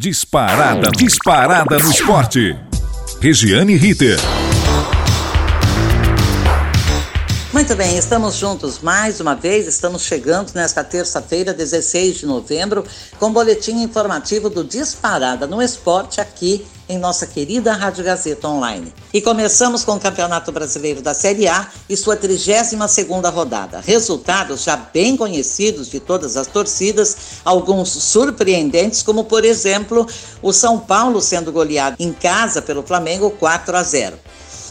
Disparada, disparada no esporte. Regiane Ritter. Muito bem, estamos juntos mais uma vez. Estamos chegando nesta terça-feira, 16 de novembro, com o boletim informativo do Disparada no Esporte aqui em nossa querida Rádio Gazeta Online. E começamos com o Campeonato Brasileiro da Série A e sua 32ª rodada. Resultados já bem conhecidos de todas as torcidas, alguns surpreendentes, como por exemplo, o São Paulo sendo goleado em casa pelo Flamengo 4 a 0.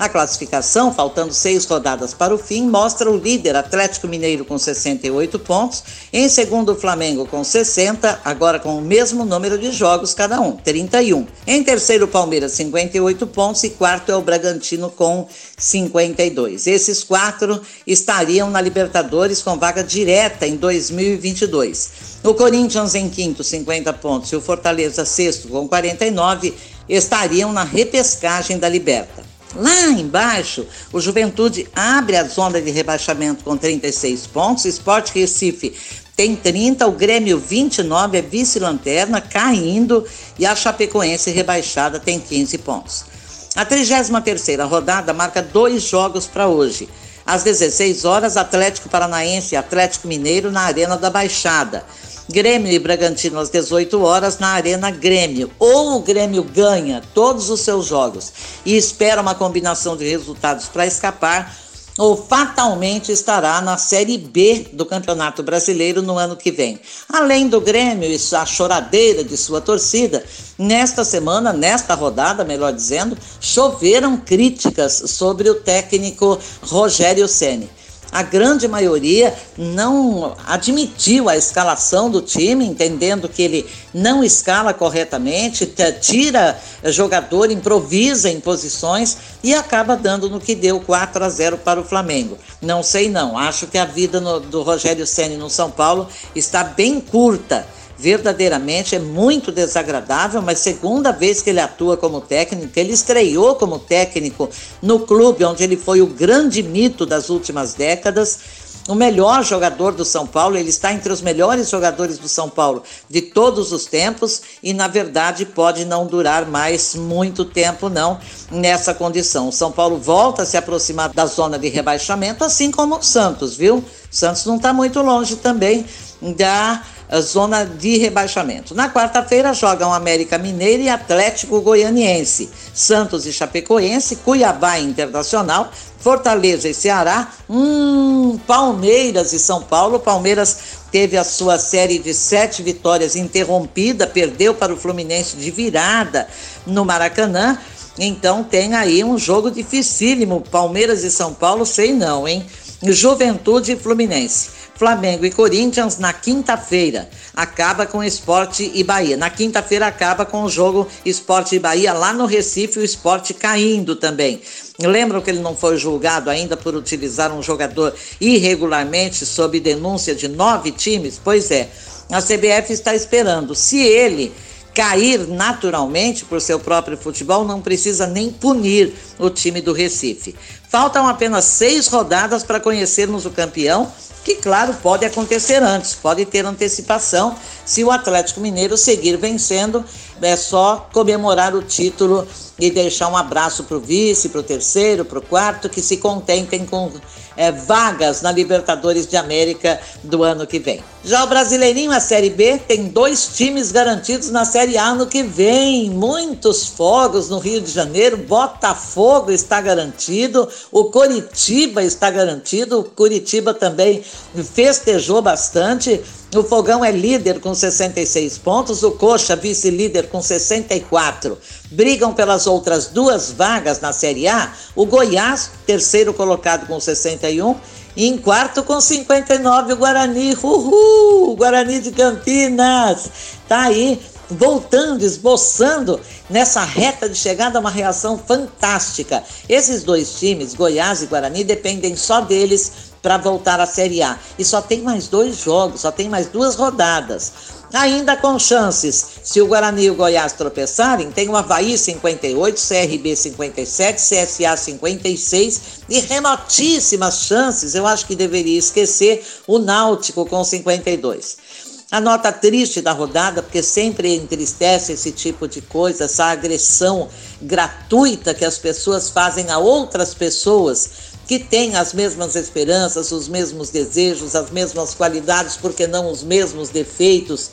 A classificação, faltando seis rodadas para o fim, mostra o líder Atlético Mineiro com 68 pontos, em segundo o Flamengo com 60, agora com o mesmo número de jogos cada um, 31. Em terceiro o Palmeiras 58 pontos e quarto é o Bragantino com 52. Esses quatro estariam na Libertadores com vaga direta em 2022. O Corinthians em quinto, 50 pontos, e o Fortaleza sexto com 49 estariam na repescagem da Liberta. Lá embaixo, o Juventude abre a zona de rebaixamento com 36 pontos, Esporte Recife tem 30, o Grêmio 29 é vice-lanterna, caindo, e a Chapecoense rebaixada tem 15 pontos. A 33ª rodada marca dois jogos para hoje. Às 16 horas, Atlético Paranaense e Atlético Mineiro na Arena da Baixada. Grêmio e Bragantino às 18 horas na Arena Grêmio. Ou o Grêmio ganha todos os seus jogos e espera uma combinação de resultados para escapar, ou fatalmente estará na Série B do Campeonato Brasileiro no ano que vem. Além do Grêmio e a choradeira de sua torcida, nesta semana, nesta rodada, melhor dizendo, choveram críticas sobre o técnico Rogério Ceni a grande maioria não admitiu a escalação do time, entendendo que ele não escala corretamente, tira jogador, improvisa em posições e acaba dando no que deu 4 a 0 para o Flamengo. Não sei não, acho que a vida no, do Rogério Ceni no São Paulo está bem curta verdadeiramente é muito desagradável, mas segunda vez que ele atua como técnico, ele estreou como técnico no clube onde ele foi o grande mito das últimas décadas. O melhor jogador do São Paulo, ele está entre os melhores jogadores do São Paulo de todos os tempos e, na verdade, pode não durar mais muito tempo, não, nessa condição. O São Paulo volta a se aproximar da zona de rebaixamento, assim como o Santos, viu? O Santos não está muito longe também da zona de rebaixamento. Na quarta-feira jogam América Mineiro e Atlético Goianiense, Santos e Chapecoense, Cuiabá e Internacional, Fortaleza e Ceará, hum, Palmeiras e São Paulo. Palmeiras teve a sua série de sete vitórias interrompida, perdeu para o Fluminense de virada no Maracanã. Então tem aí um jogo dificílimo. Palmeiras e São Paulo, sei não, hein? Juventude e Fluminense. Flamengo e Corinthians na quinta-feira. Acaba com Esporte e Bahia. Na quinta-feira acaba com o jogo Esporte e Bahia lá no Recife, o esporte caindo também. Lembram que ele não foi julgado ainda por utilizar um jogador irregularmente sob denúncia de nove times? Pois é, a CBF está esperando. Se ele cair naturalmente por seu próprio futebol, não precisa nem punir o time do Recife. Faltam apenas seis rodadas para conhecermos o campeão que, claro, pode acontecer antes, pode ter antecipação. Se o Atlético Mineiro seguir vencendo, é só comemorar o título e deixar um abraço para o vice, para o terceiro, para o quarto, que se contentem com é, vagas na Libertadores de América do ano que vem. Já o Brasileirinho, a Série B, tem dois times garantidos na Série A no que vem. Muitos fogos no Rio de Janeiro. Botafogo está garantido, o Coritiba está garantido. O Curitiba também festejou bastante. O Fogão é líder com 66 pontos, o Coxa vice-líder com 64. Brigam pelas outras duas vagas na Série A. O Goiás, terceiro colocado com 61, em quarto com 59 o Guarani. Uhul! Guarani de Campinas. Tá aí voltando, esboçando nessa reta de chegada uma reação fantástica. Esses dois times, Goiás e Guarani, dependem só deles para voltar à Série A. E só tem mais dois jogos, só tem mais duas rodadas. Ainda com chances, se o Guarani e o Goiás tropeçarem, tem o Havaí 58, CRB 57, CSA 56 e remotíssimas chances, eu acho que deveria esquecer, o Náutico com 52. A nota triste da rodada, porque sempre entristece esse tipo de coisa, essa agressão gratuita que as pessoas fazem a outras pessoas que têm as mesmas esperanças, os mesmos desejos, as mesmas qualidades, porque não os mesmos defeitos.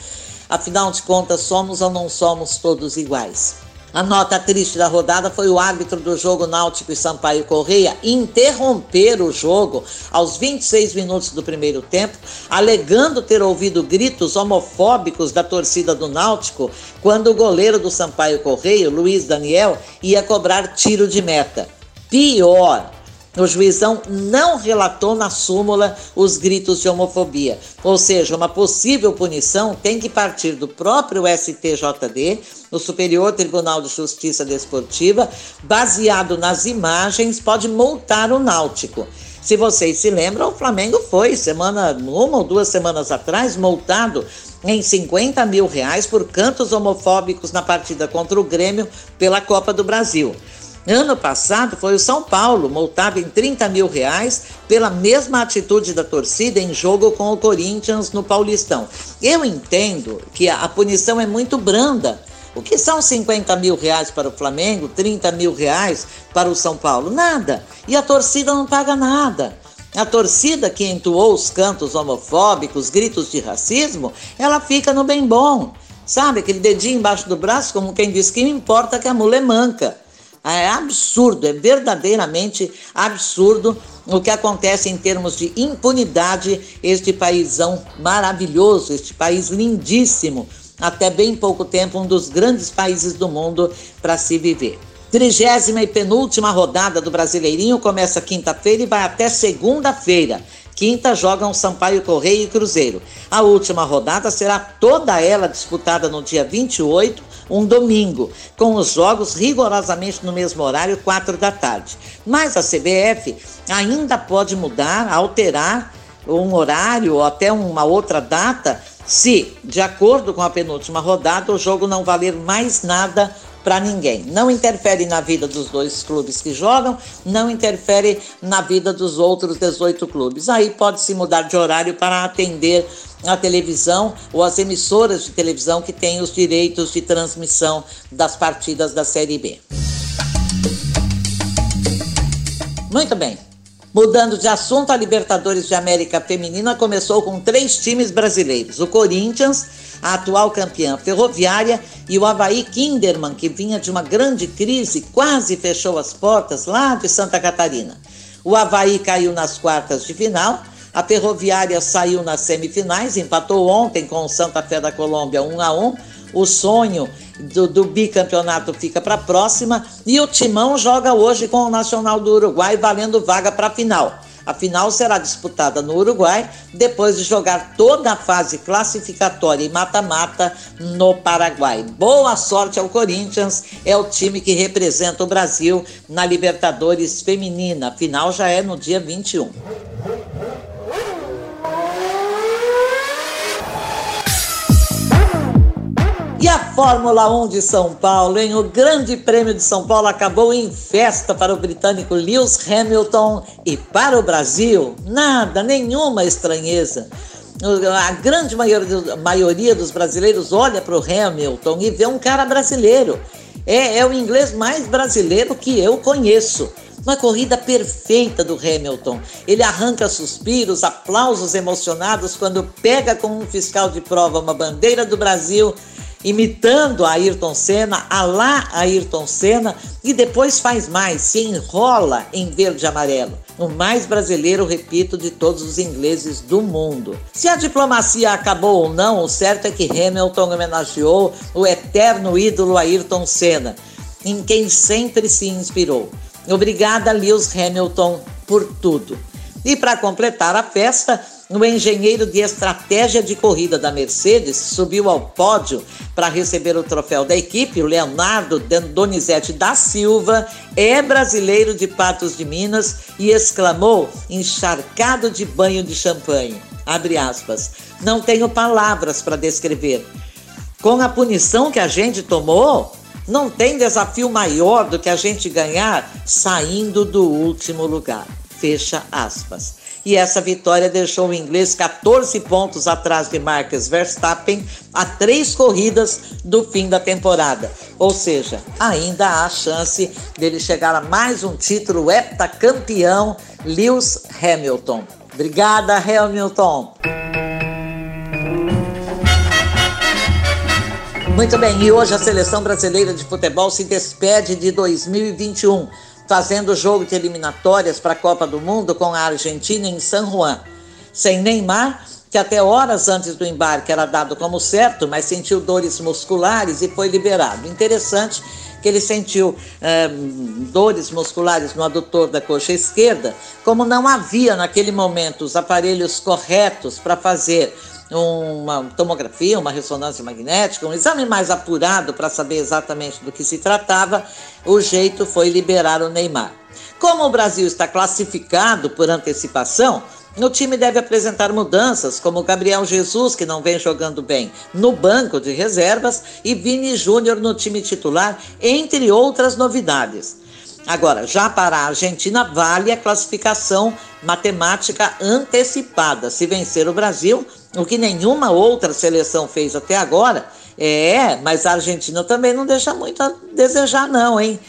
Afinal de contas, somos ou não somos todos iguais. A nota triste da rodada foi o árbitro do jogo Náutico e Sampaio Correia interromper o jogo aos 26 minutos do primeiro tempo, alegando ter ouvido gritos homofóbicos da torcida do Náutico quando o goleiro do Sampaio Correia, Luiz Daniel, ia cobrar tiro de meta. Pior, o juizão não relatou na súmula os gritos de homofobia. Ou seja, uma possível punição tem que partir do próprio STJD, o Superior Tribunal de Justiça Desportiva, baseado nas imagens, pode multar o Náutico. Se vocês se lembram, o Flamengo foi, semana, uma ou duas semanas atrás, multado em 50 mil reais por cantos homofóbicos na partida contra o Grêmio pela Copa do Brasil. Ano passado foi o São Paulo, multado em 30 mil reais pela mesma atitude da torcida em jogo com o Corinthians no Paulistão. Eu entendo que a punição é muito branda. O que são 50 mil reais para o Flamengo, 30 mil reais para o São Paulo? Nada. E a torcida não paga nada. A torcida que entoou os cantos homofóbicos, gritos de racismo, ela fica no bem bom. Sabe, aquele dedinho embaixo do braço, como quem diz que importa que a mula é manca. É absurdo, é verdadeiramente absurdo o que acontece em termos de impunidade este paísão maravilhoso, este país lindíssimo, até bem pouco tempo um dos grandes países do mundo para se viver. Trigésima e penúltima rodada do Brasileirinho começa quinta-feira e vai até segunda-feira. Quinta jogam Sampaio Correia e Cruzeiro. A última rodada será toda ela disputada no dia 28 um domingo, com os jogos rigorosamente no mesmo horário, quatro da tarde. Mas a CBF ainda pode mudar, alterar um horário ou até uma outra data, se, de acordo com a penúltima rodada, o jogo não valer mais nada para ninguém. Não interfere na vida dos dois clubes que jogam, não interfere na vida dos outros 18 clubes. Aí pode se mudar de horário para atender a televisão ou as emissoras de televisão que têm os direitos de transmissão das partidas da Série B. Muito bem. Mudando de assunto, a Libertadores de América Feminina começou com três times brasileiros: o Corinthians, a atual campeã ferroviária, e o Havaí Kinderman, que vinha de uma grande crise, quase fechou as portas lá de Santa Catarina. O Havaí caiu nas quartas de final a Ferroviária saiu nas semifinais, empatou ontem com o Santa Fé da Colômbia 1 a 1. O sonho do, do bicampeonato fica para a próxima e o Timão joga hoje com o Nacional do Uruguai, valendo vaga para a final. A final será disputada no Uruguai, depois de jogar toda a fase classificatória e mata-mata no Paraguai. Boa sorte ao Corinthians, é o time que representa o Brasil na Libertadores Feminina. A final já é no dia 21. E a Fórmula 1 de São Paulo, hein? O Grande Prêmio de São Paulo acabou em festa para o britânico Lewis Hamilton e para o Brasil, nada, nenhuma estranheza. A grande maioria dos brasileiros olha para o Hamilton e vê um cara brasileiro. É, é o inglês mais brasileiro que eu conheço. Uma corrida perfeita do Hamilton. Ele arranca suspiros, aplausos emocionados quando pega com um fiscal de prova uma bandeira do Brasil imitando a Ayrton Senna, a lá Ayrton Senna, e depois faz mais, se enrola em verde e amarelo. O mais brasileiro, repito, de todos os ingleses do mundo. Se a diplomacia acabou ou não, o certo é que Hamilton homenageou o eterno ídolo Ayrton Senna, em quem sempre se inspirou. Obrigada, Lewis Hamilton, por tudo. E para completar a festa, o engenheiro de estratégia de corrida da Mercedes subiu ao pódio para receber o troféu da equipe. O Leonardo Donizete da Silva é brasileiro de Patos de Minas e exclamou, encharcado de banho de champanhe. Abre aspas. Não tenho palavras para descrever. Com a punição que a gente tomou, não tem desafio maior do que a gente ganhar saindo do último lugar. Fecha aspas. E essa vitória deixou o inglês 14 pontos atrás de Marcus Verstappen a três corridas do fim da temporada. Ou seja, ainda há chance dele chegar a mais um título heptacampeão, Lewis Hamilton. Obrigada, Hamilton. Muito bem, e hoje a seleção brasileira de futebol se despede de 2021 fazendo jogo de eliminatórias para a Copa do Mundo com a Argentina em San Juan. Sem Neymar, que até horas antes do embarque era dado como certo, mas sentiu dores musculares e foi liberado. Interessante que ele sentiu é, dores musculares no adutor da coxa esquerda, como não havia naquele momento os aparelhos corretos para fazer uma tomografia, uma ressonância magnética, um exame mais apurado para saber exatamente do que se tratava, o jeito foi liberar o Neymar. Como o Brasil está classificado por antecipação, o time deve apresentar mudanças, como Gabriel Jesus, que não vem jogando bem, no banco de reservas, e Vini Júnior no time titular, entre outras novidades. Agora, já para a Argentina, vale a classificação matemática antecipada. Se vencer o Brasil, o que nenhuma outra seleção fez até agora, é, mas a Argentina também não deixa muito a desejar, não, hein?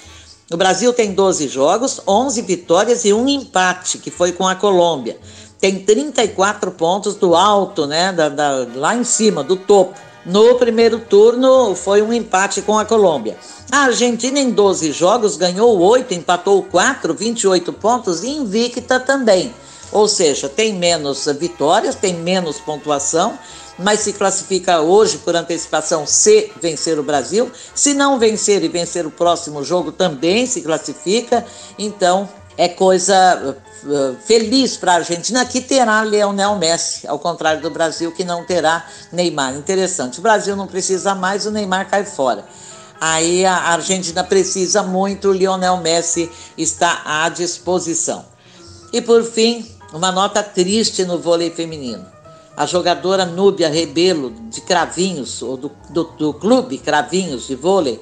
O Brasil tem 12 jogos, 11 vitórias e um empate, que foi com a Colômbia. Tem 34 pontos do alto, né? Da, da, lá em cima, do topo. No primeiro turno foi um empate com a Colômbia. A Argentina, em 12 jogos, ganhou 8, empatou 4, 28 pontos e invicta também. Ou seja, tem menos vitórias, tem menos pontuação, mas se classifica hoje por antecipação se vencer o Brasil. Se não vencer e vencer o próximo jogo, também se classifica. Então, é coisa uh, feliz para a Argentina que terá Leonel Messi, ao contrário do Brasil que não terá Neymar. Interessante. O Brasil não precisa mais, o Neymar cai fora. Aí a Argentina precisa muito, o Lionel Messi está à disposição. E por fim, uma nota triste no vôlei feminino. A jogadora Núbia Rebelo, de Cravinhos, ou do, do, do clube Cravinhos de vôlei,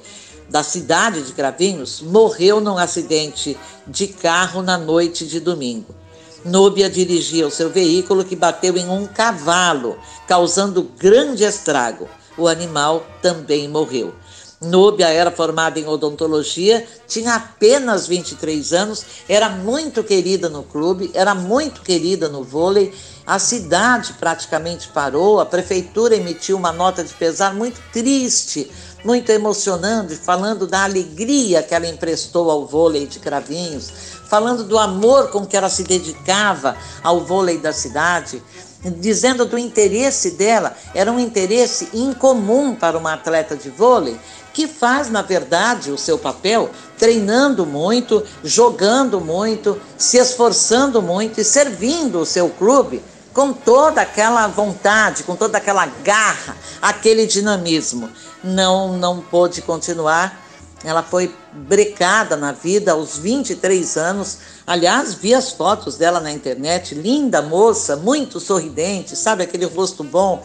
da cidade de Cravinhos, morreu num acidente de carro na noite de domingo. Núbia dirigia o seu veículo que bateu em um cavalo, causando grande estrago. O animal também morreu. Núbia era formada em odontologia, tinha apenas 23 anos, era muito querida no clube, era muito querida no vôlei. A cidade praticamente parou, a prefeitura emitiu uma nota de pesar muito triste, muito emocionante, falando da alegria que ela emprestou ao vôlei de Cravinhos, falando do amor com que ela se dedicava ao vôlei da cidade dizendo do interesse dela, era um interesse incomum para uma atleta de vôlei, que faz, na verdade, o seu papel treinando muito, jogando muito, se esforçando muito e servindo o seu clube com toda aquela vontade, com toda aquela garra, aquele dinamismo. Não, não pôde continuar. Ela foi brecada na vida aos 23 anos. Aliás, vi as fotos dela na internet, linda moça, muito sorridente, sabe aquele rosto bom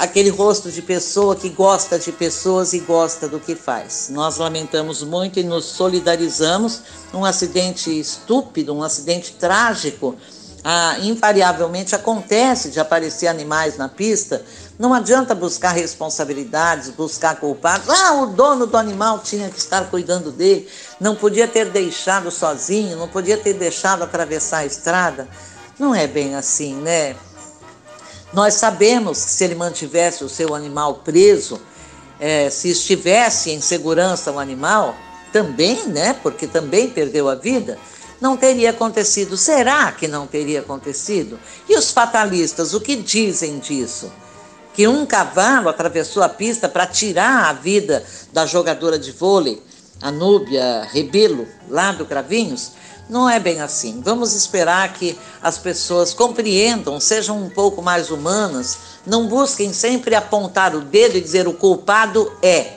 aquele rosto de pessoa que gosta de pessoas e gosta do que faz. Nós lamentamos muito e nos solidarizamos. Um acidente estúpido, um acidente trágico, ah, invariavelmente acontece de aparecer animais na pista. Não adianta buscar responsabilidades, buscar culpados. Ah, o dono do animal tinha que estar cuidando dele, não podia ter deixado sozinho, não podia ter deixado atravessar a estrada. Não é bem assim, né? Nós sabemos que se ele mantivesse o seu animal preso, é, se estivesse em segurança o animal, também, né? Porque também perdeu a vida, não teria acontecido. Será que não teria acontecido? E os fatalistas, o que dizem disso? Que um cavalo atravessou a pista para tirar a vida da jogadora de vôlei, a Núbia Rebelo, lá do Cravinhos? Não é bem assim. Vamos esperar que as pessoas compreendam, sejam um pouco mais humanas, não busquem sempre apontar o dedo e dizer o culpado é.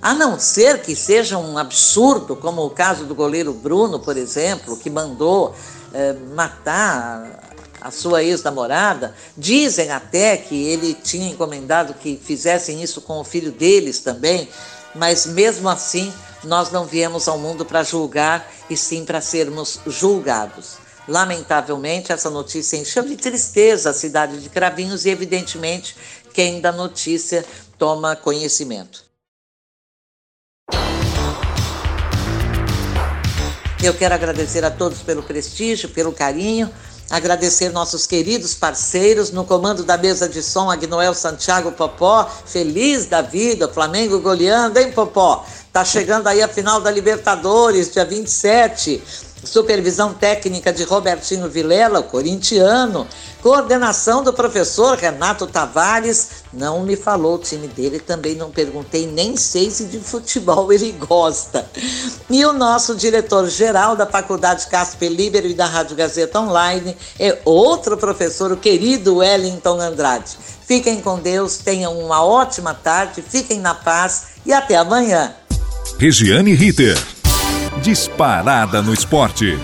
A não ser que seja um absurdo, como o caso do goleiro Bruno, por exemplo, que mandou é, matar a sua ex-namorada. Dizem até que ele tinha encomendado que fizessem isso com o filho deles também, mas mesmo assim nós não viemos ao mundo para julgar e sim para sermos julgados. Lamentavelmente, essa notícia encheu de tristeza a cidade de Cravinhos e, evidentemente, quem da notícia toma conhecimento. Eu quero agradecer a todos pelo prestígio, pelo carinho, agradecer nossos queridos parceiros no comando da mesa de som, Agnoel Santiago Popó, feliz da vida, Flamengo goleando, hein, Popó? Tá chegando aí a final da Libertadores, dia 27 supervisão técnica de Robertinho Vilela, o corintiano, coordenação do professor Renato Tavares, não me falou o time dele, também não perguntei, nem sei se de futebol ele gosta. E o nosso diretor-geral da Faculdade Casper Libero e da Rádio Gazeta Online é outro professor, o querido Wellington Andrade. Fiquem com Deus, tenham uma ótima tarde, fiquem na paz e até amanhã. Regiane Ritter. Disparada no esporte.